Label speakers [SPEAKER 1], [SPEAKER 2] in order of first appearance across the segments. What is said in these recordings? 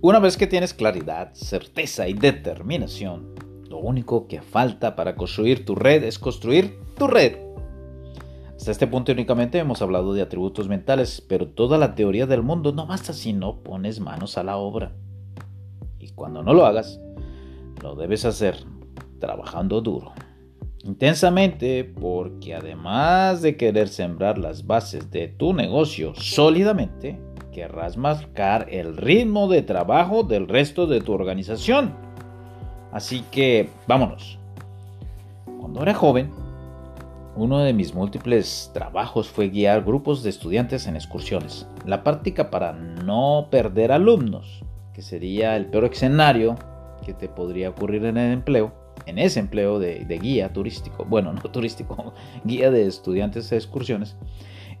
[SPEAKER 1] Una vez que tienes claridad, certeza y determinación, lo único que falta para construir tu red es construir tu red. Hasta este punto únicamente hemos hablado de atributos mentales, pero toda la teoría del mundo no basta si no pones manos a la obra. Y cuando no lo hagas, lo debes hacer trabajando duro. Intensamente porque además de querer sembrar las bases de tu negocio sólidamente, querrás marcar el ritmo de trabajo del resto de tu organización. Así que vámonos. Cuando era joven, uno de mis múltiples trabajos fue guiar grupos de estudiantes en excursiones. La práctica para no perder alumnos, que sería el peor escenario que te podría ocurrir en el empleo, en ese empleo de, de guía turístico, bueno, no turístico, guía de estudiantes de excursiones,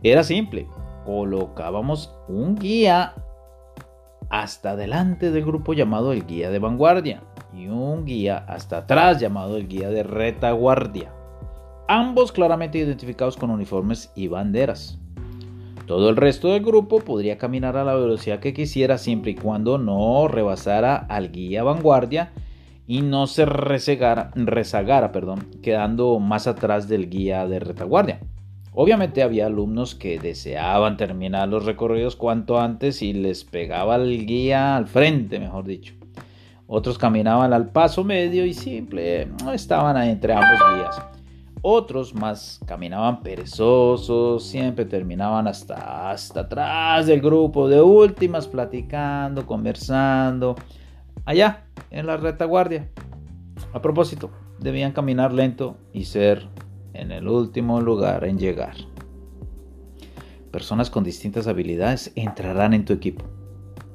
[SPEAKER 1] era simple colocábamos un guía hasta delante del grupo llamado el guía de vanguardia y un guía hasta atrás llamado el guía de retaguardia, ambos claramente identificados con uniformes y banderas. Todo el resto del grupo podría caminar a la velocidad que quisiera siempre y cuando no rebasara al guía vanguardia y no se rezagara, rezagara perdón, quedando más atrás del guía de retaguardia. Obviamente había alumnos que deseaban terminar los recorridos cuanto antes y les pegaba el guía al frente, mejor dicho. Otros caminaban al paso medio y simple, estaban entre ambos guías. Otros más caminaban perezosos, siempre terminaban hasta, hasta atrás del grupo, de últimas platicando, conversando, allá en la retaguardia. A propósito, debían caminar lento y ser en el último lugar en llegar. Personas con distintas habilidades entrarán en tu equipo.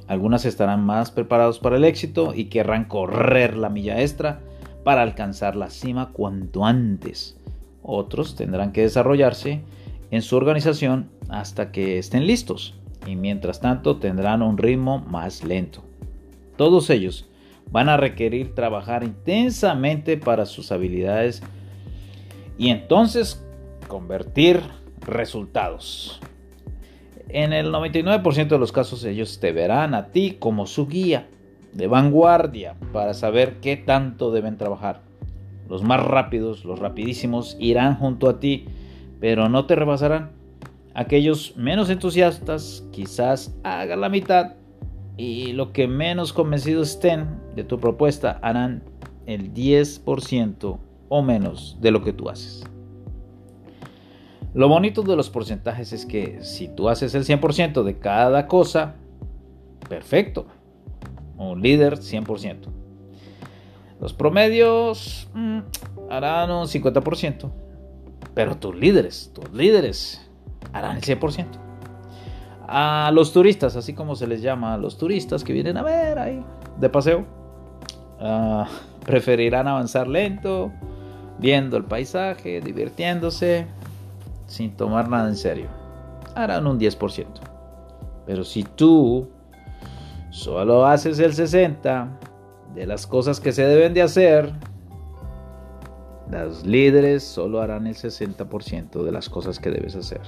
[SPEAKER 1] Algunas estarán más preparados para el éxito y querrán correr la milla extra para alcanzar la cima cuanto antes. Otros tendrán que desarrollarse en su organización hasta que estén listos y mientras tanto tendrán un ritmo más lento. Todos ellos van a requerir trabajar intensamente para sus habilidades y entonces convertir resultados. En el 99% de los casos ellos te verán a ti como su guía de vanguardia para saber qué tanto deben trabajar. Los más rápidos, los rapidísimos, irán junto a ti, pero no te rebasarán. Aquellos menos entusiastas quizás hagan la mitad y lo que menos convencidos estén de tu propuesta harán el 10% o menos de lo que tú haces. Lo bonito de los porcentajes es que si tú haces el 100% de cada cosa, perfecto. Un líder 100%. Los promedios mm, harán un 50%. Pero tus líderes, tus líderes harán el 100%. A los turistas, así como se les llama a los turistas que vienen a ver ahí de paseo, ah, preferirán avanzar lento, viendo el paisaje, divirtiéndose, sin tomar nada en serio. Harán un 10%. Pero si tú solo haces el 60% de las cosas que se deben de hacer, los líderes solo harán el 60% de las cosas que debes hacer.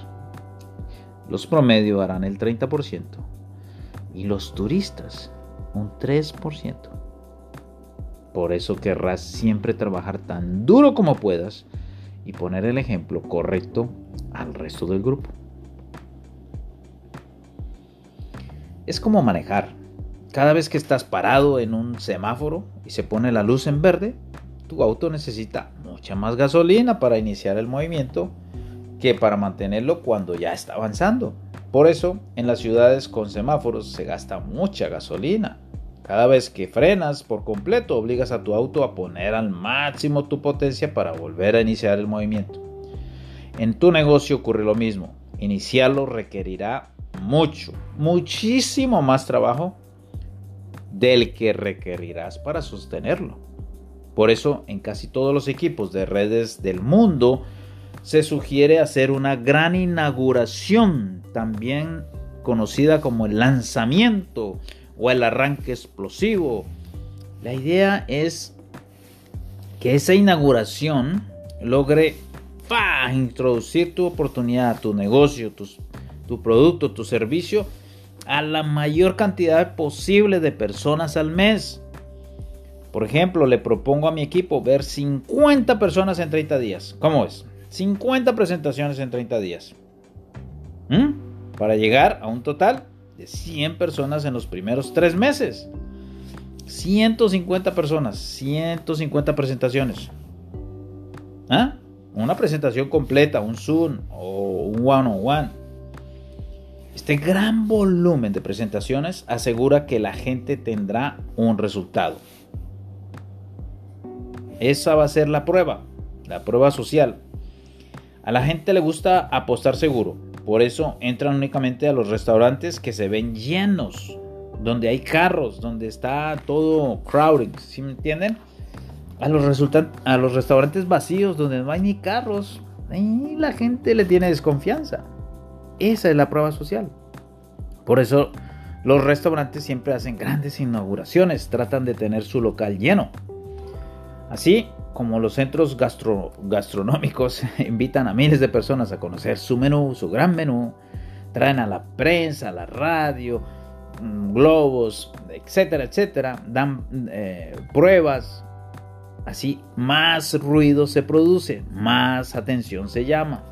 [SPEAKER 1] Los promedio harán el 30% y los turistas un 3%. Por eso querrás siempre trabajar tan duro como puedas y poner el ejemplo correcto al resto del grupo. Es como manejar. Cada vez que estás parado en un semáforo y se pone la luz en verde, tu auto necesita mucha más gasolina para iniciar el movimiento que para mantenerlo cuando ya está avanzando. Por eso, en las ciudades con semáforos se gasta mucha gasolina. Cada vez que frenas por completo, obligas a tu auto a poner al máximo tu potencia para volver a iniciar el movimiento. En tu negocio ocurre lo mismo. Iniciarlo requerirá mucho, muchísimo más trabajo del que requerirás para sostenerlo. Por eso, en casi todos los equipos de redes del mundo, se sugiere hacer una gran inauguración, también conocida como el lanzamiento o el arranque explosivo. La idea es que esa inauguración logre introducir tu oportunidad, tu negocio, tu producto, tu servicio a la mayor cantidad posible de personas al mes. Por ejemplo, le propongo a mi equipo ver 50 personas en 30 días. ¿Cómo es? 50 presentaciones en 30 días. ¿Mm? Para llegar a un total de 100 personas en los primeros 3 meses. 150 personas, 150 presentaciones. ¿Ah? Una presentación completa, un Zoom o un one-on-one. Este gran volumen de presentaciones asegura que la gente tendrá un resultado. Esa va a ser la prueba, la prueba social. A la gente le gusta apostar seguro, por eso entran únicamente a los restaurantes que se ven llenos, donde hay carros, donde está todo crowding, ¿sí me entienden? A los, a los restaurantes vacíos, donde no hay ni carros, ahí la gente le tiene desconfianza. Esa es la prueba social. Por eso los restaurantes siempre hacen grandes inauguraciones, tratan de tener su local lleno. Así como los centros gastronómicos invitan a miles de personas a conocer su menú, su gran menú, traen a la prensa, a la radio, mm, globos, etcétera, etcétera, dan eh, pruebas, así más ruido se produce, más atención se llama.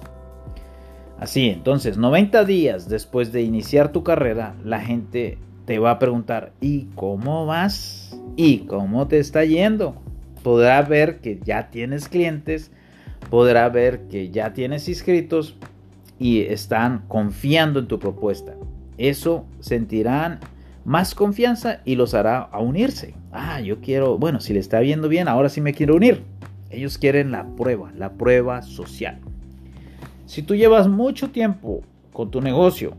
[SPEAKER 1] Así, entonces, 90 días después de iniciar tu carrera, la gente te va a preguntar, ¿y cómo vas? ¿Y cómo te está yendo? Podrá ver que ya tienes clientes, podrá ver que ya tienes inscritos y están confiando en tu propuesta. Eso sentirán más confianza y los hará a unirse. Ah, yo quiero, bueno, si le está viendo bien, ahora sí me quiero unir. Ellos quieren la prueba, la prueba social. Si tú llevas mucho tiempo con tu negocio,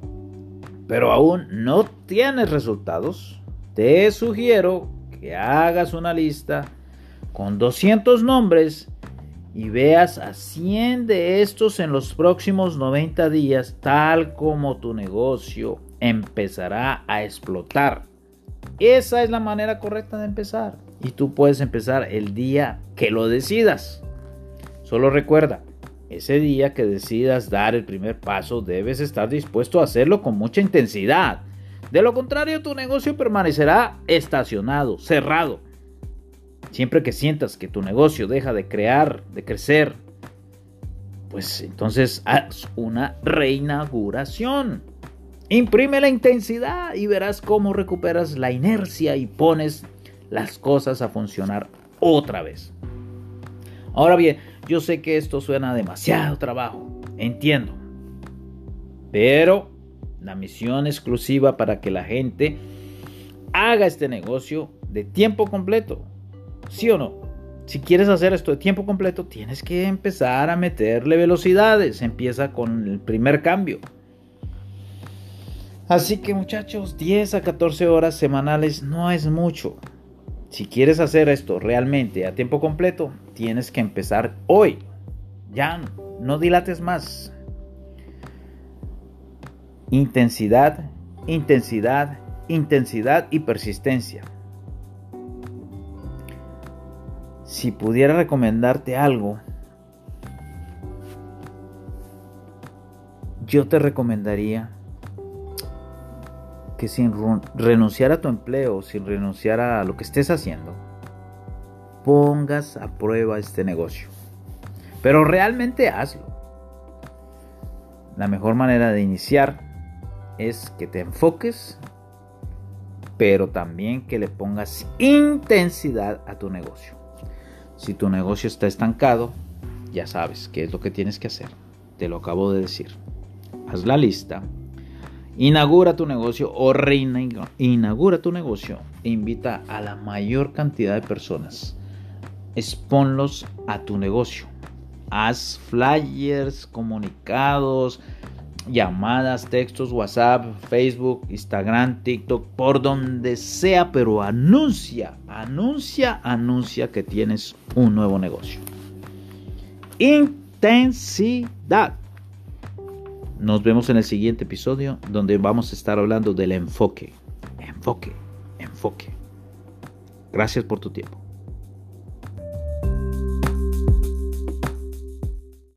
[SPEAKER 1] pero aún no tienes resultados, te sugiero que hagas una lista con 200 nombres y veas a 100 de estos en los próximos 90 días, tal como tu negocio empezará a explotar. Esa es la manera correcta de empezar. Y tú puedes empezar el día que lo decidas. Solo recuerda, ese día que decidas dar el primer paso, debes estar dispuesto a hacerlo con mucha intensidad. De lo contrario, tu negocio permanecerá estacionado, cerrado Siempre que sientas que tu negocio deja de crear, de crecer, pues entonces haz una reinauguración. Imprime la intensidad y verás cómo recuperas la inercia y pones las cosas a funcionar otra vez. Ahora bien, yo sé que esto suena demasiado trabajo, entiendo. Pero la misión exclusiva para que la gente haga este negocio de tiempo completo ¿Sí o no? Si quieres hacer esto de tiempo completo, tienes que empezar a meterle velocidades. Empieza con el primer cambio. Así que muchachos, 10 a 14 horas semanales no es mucho. Si quieres hacer esto realmente a tiempo completo, tienes que empezar hoy. Ya no dilates más. Intensidad, intensidad, intensidad y persistencia. Si pudiera recomendarte algo, yo te recomendaría que sin renunciar a tu empleo, sin renunciar a lo que estés haciendo, pongas a prueba este negocio. Pero realmente hazlo. La mejor manera de iniciar es que te enfoques, pero también que le pongas intensidad a tu negocio. Si tu negocio está estancado, ya sabes qué es lo que tienes que hacer. Te lo acabo de decir. Haz la lista. Inaugura tu negocio o reinaugura tu negocio e invita a la mayor cantidad de personas. Exponlos a tu negocio. Haz flyers, comunicados, llamadas, textos, WhatsApp, Facebook, Instagram, TikTok, por donde sea, pero anuncia, anuncia, anuncia que tienes un nuevo negocio. Intensidad. Nos vemos en el siguiente episodio donde vamos a estar hablando del enfoque. Enfoque, enfoque. Gracias por tu tiempo.